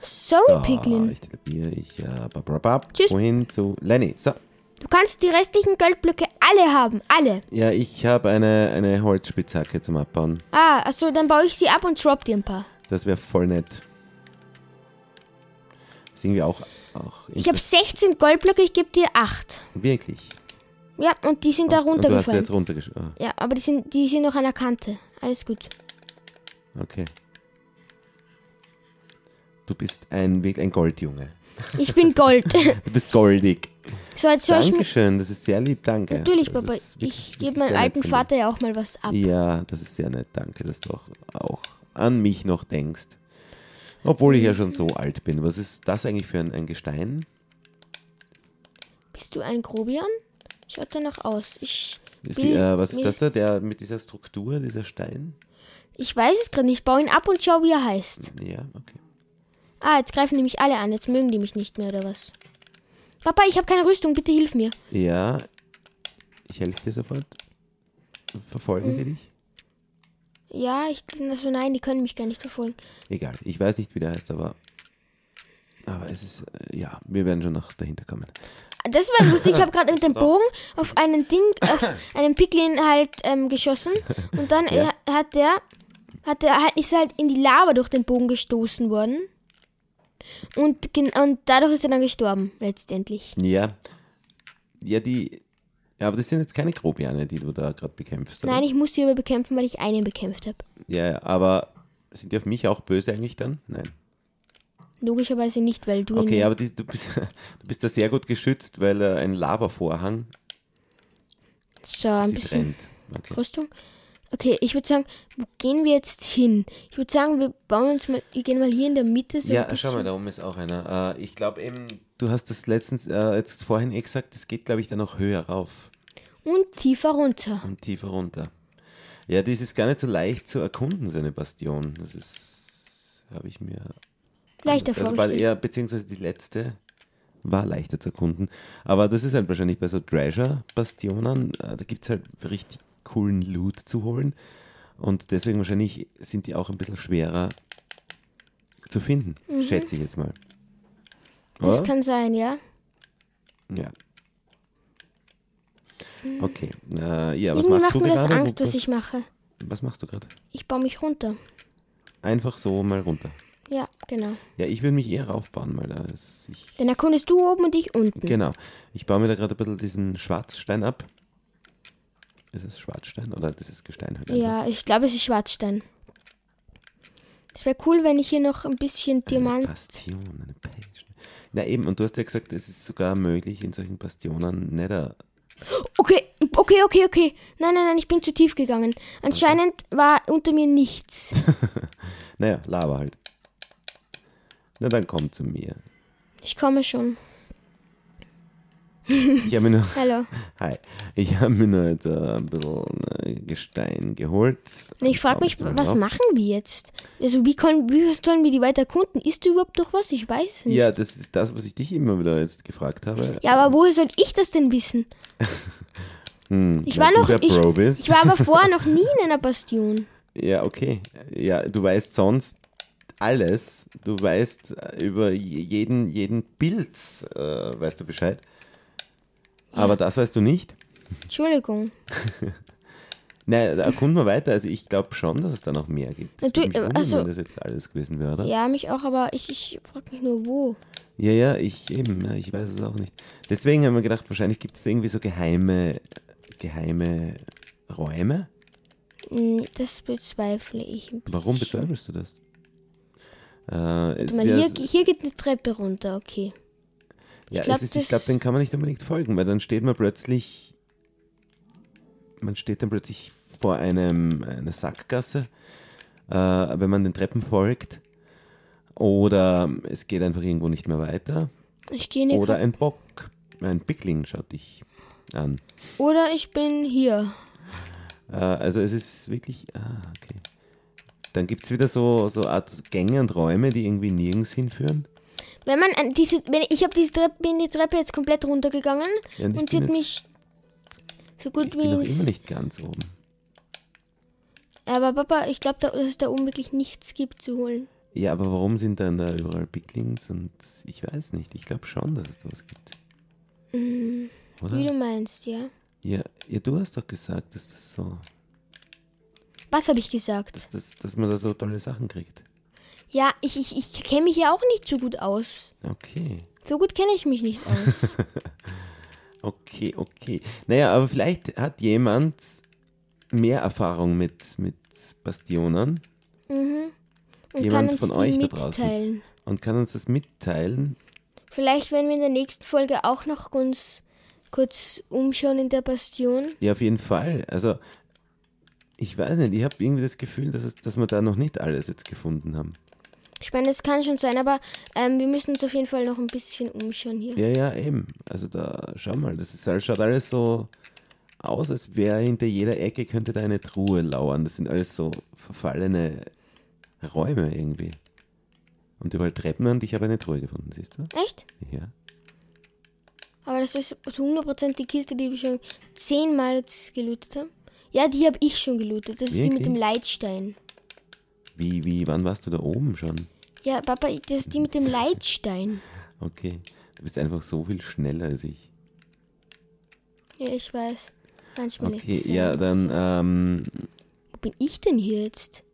Sorry, So, Piglin. ich teleportiere, ich äh, bab, bab, bab, Tschüss. wohin zu Lenny. So, Du kannst die restlichen Goldblöcke alle haben. Alle. ja, ich habe eine, eine Holzspitzhacke zum Abbauen. Ah, also dann baue ich sie ab und drop dir ein paar. Das wäre voll nett. ist irgendwie auch, auch Ich habe 16 Goldblöcke, ich gebe dir 8. wirklich. Ja, und die sind da Und du hast runtergefallen. jetzt runtergeschoben. Ja, aber die sind, die sind noch an der Kante. Alles gut. okay. Du bist ein, ein Goldjunge. Ich bin Gold. Du bist goldig. so, jetzt soll. Dankeschön, das ist sehr lieb, danke. Natürlich, das Papa. wirklich- Ich gebe meinem alten. Vater ja auch mal was ab. Ja, das ist sehr nett, danke, dass du auch, auch an mich noch denkst. Obwohl ich ja schon so alt bin. Was ist das eigentlich für ein, ein Gestein? Bist du ein Grobian? Schaut danach aus. Ich. Ist, äh, was ist das da? Der mit dieser Struktur, dieser Stein? Ich weiß es gerade nicht. Ich baue ihn ab und schau, wie er heißt. Ja, okay. Ah, jetzt greifen die mich alle an. Jetzt mögen die mich nicht mehr, oder was? Papa, ich habe keine Rüstung. Bitte hilf mir. Ja, ich helfe dir sofort. Verfolgen Hm. die dich? Ja, ich. Also nein, die können mich gar nicht verfolgen. Egal, ich weiß nicht, wie der heißt, aber. Aber es ist, äh, ja, wir werden schon noch dahinter kommen. Das war lustig. Ich habe gerade mit dem Bogen auf einen Ding, auf einen Piglin halt ähm, geschossen. Und dann Ja. äh, hat der, hat der halt, ist halt in die Lava durch den Bogen gestoßen worden. Und, und dadurch ist er dann gestorben, letztendlich. Ja. Ja, die. Ja, aber das sind jetzt keine Grobiane, die du da gerade bekämpfst. oder? Nein, ich muss sie aber bekämpfen, weil ich einen bekämpft habe. Ja, ja, aber sind die auf mich auch böse eigentlich dann? Nein. Logischerweise nicht, weil du Okay, aber die, du, bist, du bist da sehr gut geschützt, weil äh, ein Lavavorhang So, ein bisschen. Okay. Rüstung. Okay, ich würde sagen, wo gehen wir jetzt hin? Ich würde sagen, wir bauen uns mal, wir gehen mal hier in der Mitte so Ja, schau mal, da oben ist auch einer. Äh, ich glaube eben, du hast das letztens, äh, jetzt vorhin eh gesagt, das geht, glaube ich, dann noch höher rauf Und tiefer runter. und tiefer runter. Ja, das ist gar nicht so leicht zu erkunden, so eine Bastion. Das ist, habe ich mir Leichter also weil vorgestellt. eher, beziehungsweise die letzte war leichter zu erkunden. Aber das ist halt wahrscheinlich bei so Treasure-Bastionen, äh, da gibt es halt richtig coolen Loot zu holen. Und deswegen wahrscheinlich sind die auch ein bisschen schwerer zu finden, schätze ich jetzt mal. Das Oder? kann sein, ja. Ja. Okay. Äh, ja, was Irgendwie machst macht du mir das gerade? Angst, Wo- was ich mache. was machst du gerade? Ich baue mich runter. Einfach so mal runter. Ja, genau. Ja, ich würde mich eher raufbauen, weil da ist ich Dann erkundest du oben und ich unten. Genau. Ich baue mir da gerade ein bisschen diesen Schwarzstein ab. Ist es Schwarzstein oder das ist Gestein halt einfach? Ja, ich glaube, es ist Schwarzstein. Es wäre cool, wenn ich hier noch ein bisschen Eine Diamant. Bastion, eine Passion. Na eben, und du hast ja gesagt, es ist sogar möglich, in solchen Bastionen Nether. Okay, okay, okay, okay. Nein, nein, nein, ich bin zu tief gegangen. Anscheinend war unter mir nichts. Naja, Lava halt. Na dann komm zu mir. Ich komme schon. Ich habe mir nur. Hallo. Hi. Ich habe mir nur jetzt äh, ein bisschen äh, Gestein geholt. Ich frage mich, was machen wir jetzt? Also, wie, können, wie sollen wir die weiter erkunden? Ist da überhaupt noch was? Ich weiß es nicht. Ja, das ist das, was ich dich immer wieder jetzt gefragt habe. Ja, aber woher soll ich das denn wissen? Hm, Ich war noch, ich, ich war aber vorher noch nie in einer Bastion. Ja, okay. Ja, du weißt sonst alles. Du weißt äh, über je- jeden, jeden Pilz, äh, weißt du Bescheid. Aber das weißt du nicht. Entschuldigung. Nein, da erkunden wir weiter. Also ich glaube schon, dass es da noch mehr gibt. Das Natürlich, wundern, also- wenn das jetzt alles gewesen wäre, oder? Ja, mich auch, aber ich, ich frage mich nur, wo. Ja, ja, ich eben, ja, ich weiß es auch nicht. Deswegen haben wir gedacht, wahrscheinlich gibt es irgendwie so geheime, geheime Räume. Hm, Das bezweifle ich ein bisschen. Warum bezweifelst du das? Äh, mal, ja- hier, hier geht eine Treppe runter, okay. Ja, Ich glaub, ist, ich glaube, den kann man nicht unbedingt folgen, weil dann steht man plötzlich, man steht dann plötzlich vor einem, einer Sackgasse, äh, wenn man den Treppen folgt. Oder es geht einfach irgendwo nicht mehr weiter. Ich gehe nicht. Oder ein Bock, ein Pickling schaut dich an. Oder ich bin hier. Äh, also es ist wirklich, ah, okay. Dann gibt es wieder so, so Art Gänge und Räume, die irgendwie nirgends hinführen. Wenn man an diese, wenn ich habe diese Treppe, bin die Treppe jetzt komplett runtergegangen Ja, und ich und sie bin hat mich so gut Ich wie bin noch ins- immer nicht ganz oben. Aber Papa, ich glaube, da, dass es da oben wirklich nichts gibt zu holen. Ja, aber warum sind dann da überall Picklings? Und ich weiß nicht. Ich glaube schon, dass es da was gibt. Wie Oder? du meinst, ja. Ja, ja, du hast doch gesagt, dass das so, Was habe ich gesagt? dass, das, dass man da so tolle Sachen kriegt. Ja, ich, ich, ich kenne mich ja auch nicht so gut aus. Okay, So gut kenne ich mich nicht aus. okay, okay. Naja, aber vielleicht hat jemand mehr Erfahrung mit, mit Bastionen Und Jemand kann uns von euch da draußen? mitteilen. und kann uns das mitteilen. Vielleicht werden wir in der nächsten Folge auch noch uns kurz umschauen in der Bastion. Ja, auf jeden Fall. Also, ich weiß nicht, ich habe irgendwie das Gefühl, dass, es, dass wir da noch nicht alles jetzt gefunden haben. Ich meine, das kann schon sein, aber ähm, wir müssen uns auf jeden Fall noch ein bisschen umschauen hier. Ja, ja, eben. Also da, schau mal, das ist, alles- schaut alles so aus, als wäre hinter jeder Ecke könnte da eine Truhe lauern. Das sind alles so verfallene Räume irgendwie. Und überall Treppen und ich habe eine Truhe gefunden, siehst du? Echt? Ja. Aber das ist zu 100% die Kiste, die wir schon zehnmal jetzt gelootet haben. Ja, die habe ich schon gelootet. Das ist die mit dem Wirklich? Leitstein. Wie, wie, wann warst du da oben schon? Ja, Papa, das ist die mit dem Leitstein. Okay. Du bist einfach so viel schneller als ich. Ja, ich weiß. Manchmal Okay, ist es ja, dann ähm, Wo bin ich denn hier jetzt?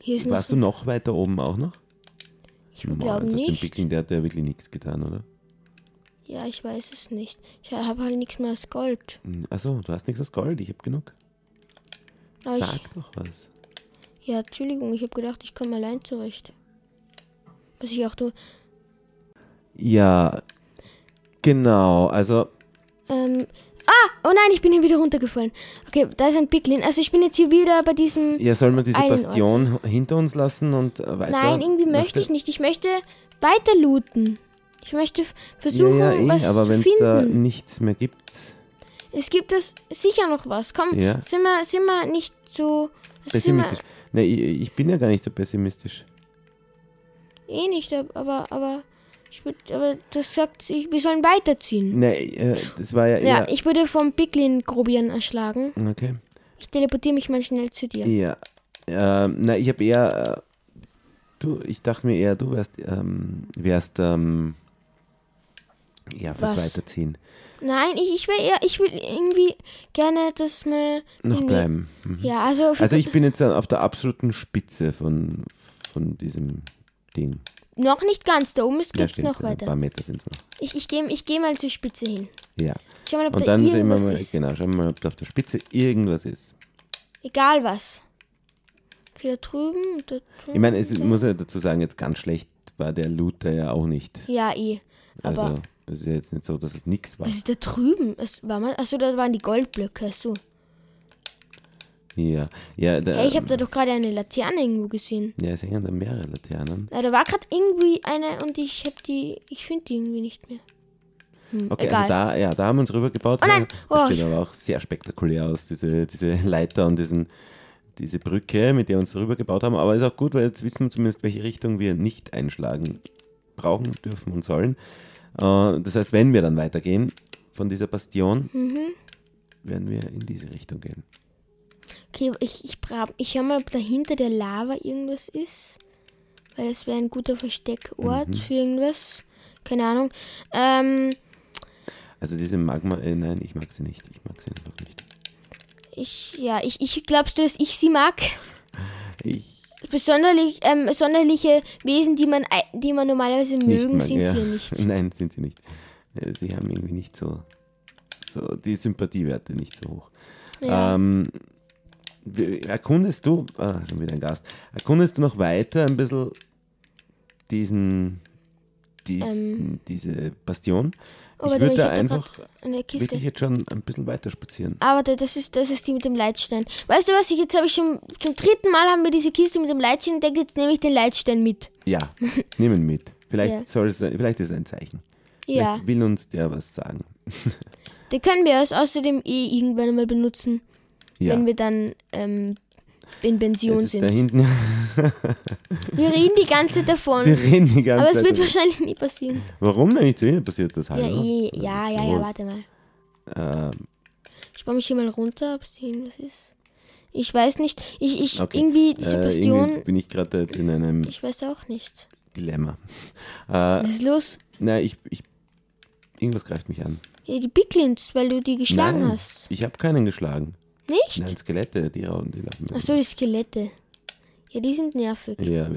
Hier ist noch warst so, du noch weiter oben auch noch? Ich glaube nicht. Den Pickling, der hat ja wirklich nichts getan, oder? Ja, ich weiß es nicht. Ich habe halt nichts mehr als Gold. Hm, Achso, du hast nichts aus Gold, ich habe genug. Aber ich- Sag doch was. Ja, Entschuldigung, ich habe gedacht, ich komme allein zurecht. Was ich auch tue. Ja, genau. Also, Ähm, ah, oh nein, ich bin hier wieder runtergefallen. Okay, da ist ein Piglin. Also ich bin jetzt hier wieder bei diesem... ja, soll man diese Einen Bastion hinter uns lassen und äh, weiter? Nein, irgendwie möchte ich nicht. Ich möchte weiter looten. Ich möchte f- Ja, versuchen, ja, eh, was aber zu wenn es da finden. nichts mehr gibt. Es gibt es sicher noch was. Komm, Ja. sind, wir, sind wir nicht so... Pessimistisch. Nee, ich, ich bin ja gar nicht so pessimistisch. eh nicht, aber... aber ich würd, aber das sagt, ich, wir sollen weiterziehen. Nee, äh, das war ja Ja, ich wurde vom Piglin Grobian erschlagen. okay. Ich teleportiere mich mal schnell zu dir. Ja. Ähm, na, ich habe eher. Äh, du, ich dachte mir eher, du wärst, ähm, wärst, ähm, ja, fürs Was? Weiterziehen. Nein, ich, ich will eher, ich will irgendwie gerne das mal. Noch bleiben. Mhm. Ja, also, Also ich bin jetzt auf der absoluten Spitze von, von diesem Ding. noch nicht ganz. Da oben ist- Ja, geht's stimmt, noch Ein weiter. paar Meter sind es noch. Ich, ich gehe ich geh mal zur Spitze hin. Ja. Schau mal, ob Und da dann sehen wir irgendwas mal, ist. genau, schauen wir mal, ob da auf der Spitze irgendwas ist. Egal was. Okay, da drüben, da drüben. Ich meine, es muss ja dazu sagen, jetzt ganz schlecht war der Looter ja auch nicht. Ja, eh. Aber Also es ist ja jetzt nicht so, dass es nichts war. was ist da drüben? Es war mal, achso, da waren die Goldblöcke. So. Ja, ja, da, Hey, ich habe da doch gerade eine Laterne irgendwo gesehen. ja, es hängen da mehrere Laternen. Ja, da war gerade irgendwie eine und ich habe die, ich finde die irgendwie nicht mehr. Hm, Okay, egal. also da, ja, da haben wir uns rübergebaut. Oh nein, Das oh, sieht aber auch sehr spektakulär aus, diese, diese Leiter und diesen, diese Brücke, mit der wir uns rübergebaut haben. Aber ist auch gut, weil jetzt wissen wir zumindest, welche Richtung wir nicht einschlagen brauchen, dürfen und sollen. Äh, das heißt, wenn wir dann weitergehen von dieser Bastion, Mhm. werden wir in diese Richtung gehen. Okay, ich, ich, ich schau mal, ob da hinter der Lava irgendwas ist. Weil es wäre ein guter Versteckort Mhm. für irgendwas. Keine Ahnung. Ähm, Also diese Magma, äh, nein, ich mag sie nicht. Ich mag sie einfach nicht. ich, ja, ich, ich glaubst du, dass ich sie mag? Ich Besonderlich, ähm, sonderliche Wesen, die man, die man normalerweise mögen, mag, sind ja. sie ja nicht. Nein, sind sie nicht. Äh, Sie haben irgendwie nicht so, so die Sympathiewerte nicht so hoch. Ja. Ähm, erkundest du, ah, schon wieder ein Gast, erkundest du noch weiter ein bisschen diesen, diesen diese Bastion? Oh, ich würde da einfach wirklich jetzt schon ein bisschen weiter spazieren. Warte, das ist, das ist die mit dem Leitstein. Weißt du was, ich, jetzt habe ich schon, zum dritten Mal haben wir diese Kiste mit dem Leitstein entdeckt, jetzt nehme ich den Leitstein mit. Ja, nehmen mit. Vielleicht, Ja. soll es, vielleicht ist es ein Zeichen. Ja, Vielleicht will uns der was sagen. den können wir außerdem eh irgendwann mal benutzen, Ja. wenn wir dann ähm, in Es Pension ist da sind. hinten. Wir reden die ganze Zeit davon. Wir reden die ganze Aber es Zeit. wird darüber. wahrscheinlich nie passieren. Warum denn nicht zu Ihnen passiert das Ja, hallo? eh, Was ja, ja, ja, warte mal. Ähm, Ich baue mich hier mal runter, ob es hier irgendwas ist. Ich weiß nicht. Ich, ich, okay. irgendwie, diese Äh, Bastion, irgendwie bin ich gerade jetzt in einem ich weiß auch nicht. Dilemma. Äh, Was ist los? nein, ich, ich. Irgendwas greift mich an. Ja, die Piglins, weil du die geschlagen Nein, hast. ich habe keinen geschlagen. Nicht? Nein, Skelette, die rauchen, die laufen. Ach so, die Skelette. Ja, die sind nervig. Ja,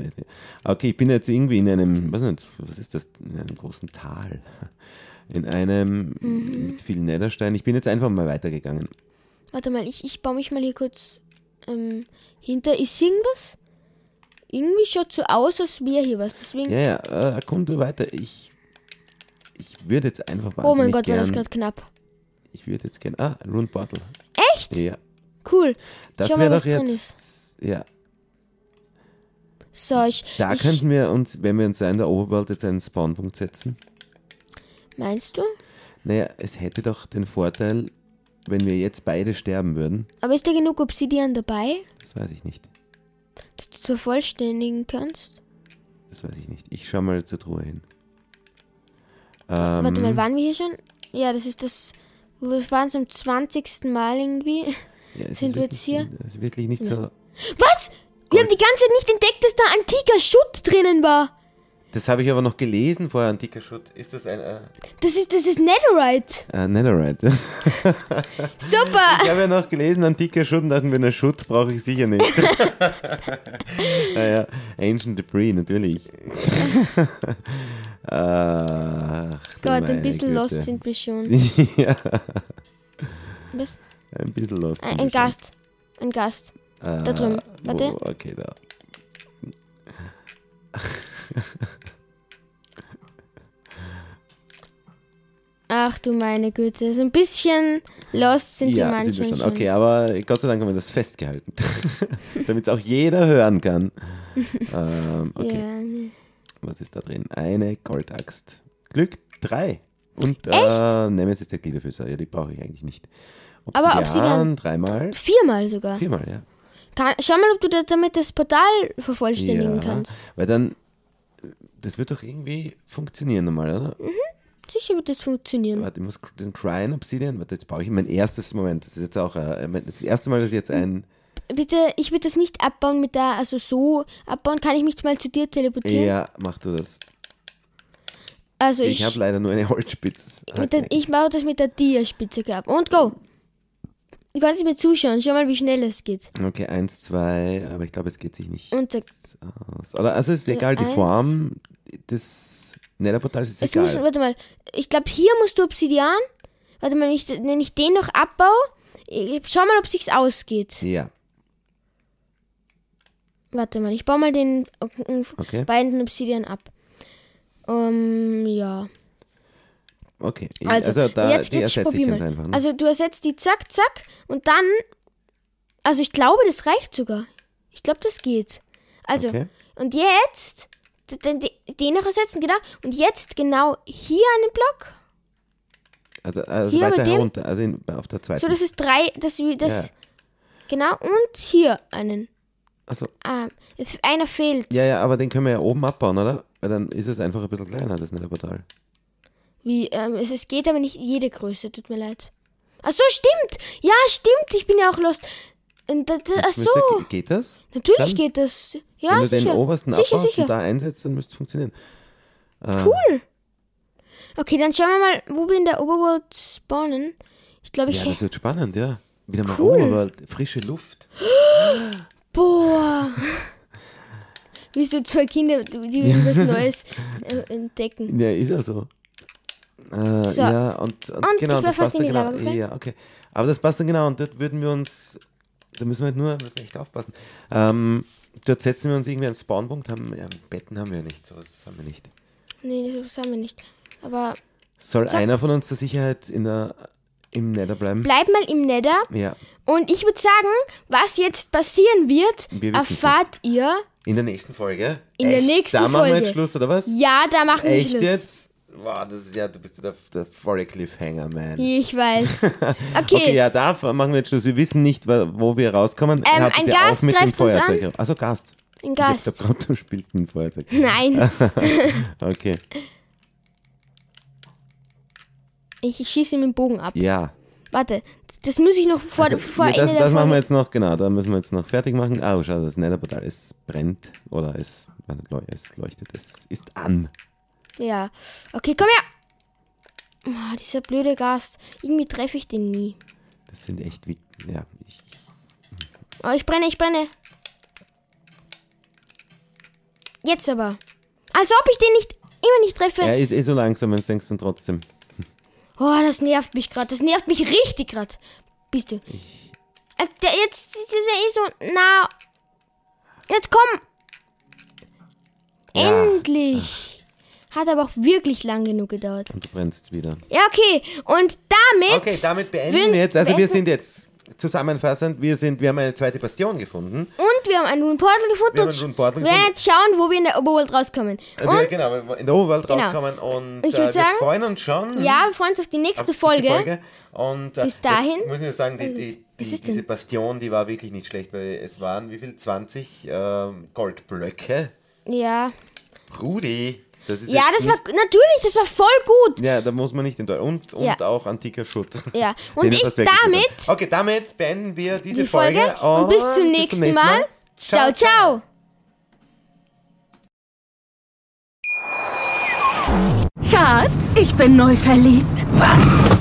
okay, ich bin jetzt irgendwie in einem, was nicht, was ist das, in einem großen Tal. In einem Mhm. mit vielen Nethersteinen. Ich bin jetzt einfach mal weitergegangen. Warte mal, ich, ich baue mich mal hier kurz ähm, hinter. Ist irgendwas? Irgendwie schaut so aus, als wäre hier was. Deswegen. Ja, ja, äh, erkunde weiter. Ich, ich würde jetzt einfach wahnsinnig oh mein Gott, war das gern, gerade knapp. ich würde jetzt gern, ah, ein Rune Bottle. Echt? Ja, Cool. das wäre doch jetzt, ja, So, ich. da ich, könnten wir uns, wenn wir uns da in der Overworld jetzt einen Spawnpunkt setzen, Meinst du? naja, es hätte doch den Vorteil, wenn wir jetzt beide sterben würden, Aber ist da genug Obsidian dabei, das weiß ich nicht, dass du vervollständigen kannst? das weiß ich nicht. Ich schau mal zur Truhe hin. Warte Ähm, mal, waren wir hier schon? Ja, das ist das. Wir waren zum 20. Mal irgendwie. ja, sind wir jetzt hier? Es ist wirklich nicht so, Was? Wir haben die ganze Zeit nicht entdeckt, dass da antiker Schutt drinnen war. Das habe ich aber noch gelesen vorher, antiker Schutt. Ist das ein, äh, Das ist, das ist Netherite. äh Netherite? Super. Ich habe ja noch gelesen, antiker Schutt und dachten wir, na Schutt brauche ich sicher nicht. naja, Ancient Debris, natürlich. Ach, Gott, ein bisschen Güte. lost sind wir schon. ja, Was? ein bisschen lost. Ein, sind ein schon. Gast. Ein Gast. Äh, da drüben. Warte. Wo, okay, da. Ach du meine Güte. So ein bisschen lost sind wir ja, manchmal sind wir schon. Okay, aber Gott sei Dank haben wir das festgehalten. Damit es auch jeder hören kann. ähm, okay, Ja, nee. was ist da drin? Eine Goldaxt. Glück 3. Und äh, Nemesis der Gliederfüßer. Ja, die brauche ich eigentlich nicht. Aber Obsidian, Obsidian- dreimal. Viermal sogar. Viermal, ja. Kann, schau mal, ob du da- damit das Portal vervollständigen ja. kannst. Weil dann, das wird doch irgendwie funktionieren normal, oder? Sicher wird das funktionieren. Warte, ich muss den Crying Obsidian, warte, jetzt brauche ich mein erstes Moment. Das ist jetzt auch äh, mein- das erste Mal, dass ich jetzt ein. Bitte, ich würde das nicht abbauen mit der, also so abbauen, kann ich mich mal zu dir teleportieren? Ja, mach du das. Also Ich ich, habe leider nur eine Holzspitze. der, ich baue das mit der Dia-Spitze ab. Und go! Du kannst mir zuschauen, schau mal, wie schnell es geht. Okay, eins, zwei, aber ich glaube, es geht sich nicht Und aus. Also ist egal, die eins. Form des Netherportals ist Es egal. muss, warte mal, ich glaube, hier musst du Obsidian. Warte mal, wenn ich, wenn ich den noch abbaue, schau mal, ob sich's ausgeht. ja, Warte mal, ich baue mal den Okay. beiden Obsidian ab. Ähm, ja. Okay. Also, also, da, jetzt, die ersetze ich ganz einfach. Ne? Also du ersetzt die zack, zack und dann, also ich glaube, das reicht sogar. Ich glaube, das geht. Also, Okay. und jetzt, den, den, noch ersetzen, genau. Und jetzt genau hier einen Block, also also hier weiter herunter, also in, auf der zweiten. so dass es drei, das, wie- das, Ja. genau, und hier einen. also, Ah, einer fehlt. ja, ja, aber den können wir ja oben abbauen, oder? Weil dann ist es einfach ein bisschen kleiner, das Netherportal. Wie, ähm, es, es geht aber nicht jede Größe, tut mir leid. Ach so, stimmt. Ja, stimmt, ich bin ja auch lost. Und da, da, ach so, müsste- Geht das? natürlich dann- geht das. Ja, Wenn du sicher. den obersten sicher, abbaust sicher. und da einsetzt, dann müsste es funktionieren. Cool. Okay, dann schauen wir mal, wo wir in der Overworld spawnen. Ich glaube, ich. Ja, das wird spannend, ja. Wieder mal Cool. Overworld, frische Luft. boah. wie so zwei Kinder, die irgendwas Neues äh, entdecken. Ja, ist ja so. Äh, So. Ja, und, und, Und genau, das fast passt in dann genau. Ja, okay. Aber das passt dann genau und dort würden wir uns, da müssen wir halt nur, wir müssen echt aufpassen. Ähm, dort setzen wir uns irgendwie einen Spawnpunkt, haben, ja, Betten haben wir ja nicht, sowas haben wir nicht. Nee, das haben wir nicht. Aber Soll einer von uns zur Sicherheit in der, im Nether bleiben? bleib mal im Nether. ja, Und ich würde sagen, was jetzt passieren wird, Wir erfahrt ihr. in der nächsten Folge. In der Echt? nächsten Da machen wir Folge. jetzt Schluss, oder was? Ja, da machen wir Echt Schluss. jetzt? Boah, das ist ja, du bist ja der, der volle Cliffhanger, man. Ich weiß. Okay, Okay, ja, da machen wir jetzt Schluss. Wir wissen nicht, wo wir rauskommen. Ähm, ein Gast mit dem greift uns Feuerzeug. Also Gast. ein Ich Gast. hab grad, du spielst mit dem Feuerzeug. Nein, Okay. ich schieße mit dem Bogen ab. Ja. Warte, das muss ich noch vor, Also, vor ja, das Ende das machen wir jetzt noch, genau, da müssen wir jetzt noch fertig machen. Ah, oh, schau, das Netherportal, es brennt oder es, also, es leuchtet, es ist an. Ja. Okay, komm her. Oh, dieser blöde Gast. Irgendwie treffe ich den nie. Das sind echt wie, ja, ich, Oh, ich brenne, ich brenne. Jetzt aber. Als ob ich den nicht immer nicht treffe. er ist eh so langsam, wenn denkst du trotzdem. Oh, das nervt mich gerade. Das nervt mich richtig gerade. Bist du? Äh, der, jetzt ist er eh so nah. Jetzt komm. Ja. Endlich. Hat aber auch wirklich lang genug gedauert. Und du brennst wieder. Ja, okay. Und damit. Okay, damit beenden wir jetzt. Also wir sind jetzt zusammenfassend, wir sind, wir haben eine zweite Bastion gefunden. Und wir haben ein Rune Portal gefunden. Wir haben und Portal wir werden gefunden. jetzt schauen, wo wir in der Oberwelt rauskommen. Äh, wir, Und genau, wir in der Oberwelt Genau. rauskommen und Ich äh, würd wir sagen, freuen uns schon. ja, wir freuen uns auf die nächste auf diese Folge. Und äh, Bis dahin- Jetzt muss ich sagen, die, die, Was die, denn? diese Bastion, die war wirklich nicht schlecht, weil es waren wie viel? 20 ähm, Goldblöcke. Ja. Rudi, das ist Ja, das war natürlich, das war voll gut. Ja, da muss man nicht in Und, und Ja. auch antiker Schutt. Ja. Und ich damit. Okay, damit beenden wir diese die Folge. Und bis zum nächsten Mal. Ciao, ciao. Schatz, ich bin neu verliebt. Was?